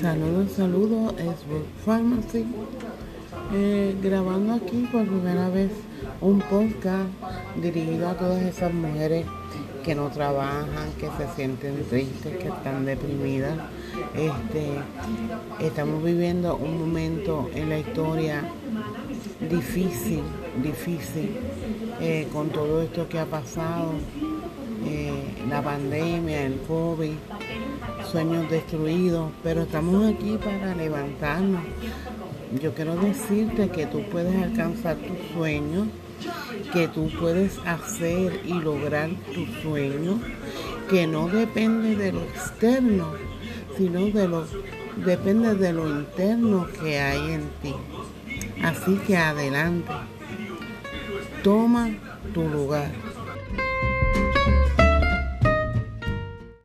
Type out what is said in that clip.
Saludos, saludos, es Work Pharmacy. Eh, grabando aquí por primera vez un podcast dirigido a todas esas mujeres que no trabajan, que se sienten tristes, que están deprimidas. Este, estamos viviendo un momento en la historia difícil, difícil, eh, con todo esto que ha pasado, eh, la pandemia, el COVID, sueños destruidos, pero estamos aquí para levantarnos. Yo quiero decirte que tú puedes alcanzar tus sueños, que tú puedes hacer y lograr tus sueños, que no depende de lo externo, sino de lo depende de lo interno que hay en ti. Así que adelante. Toma tu lugar.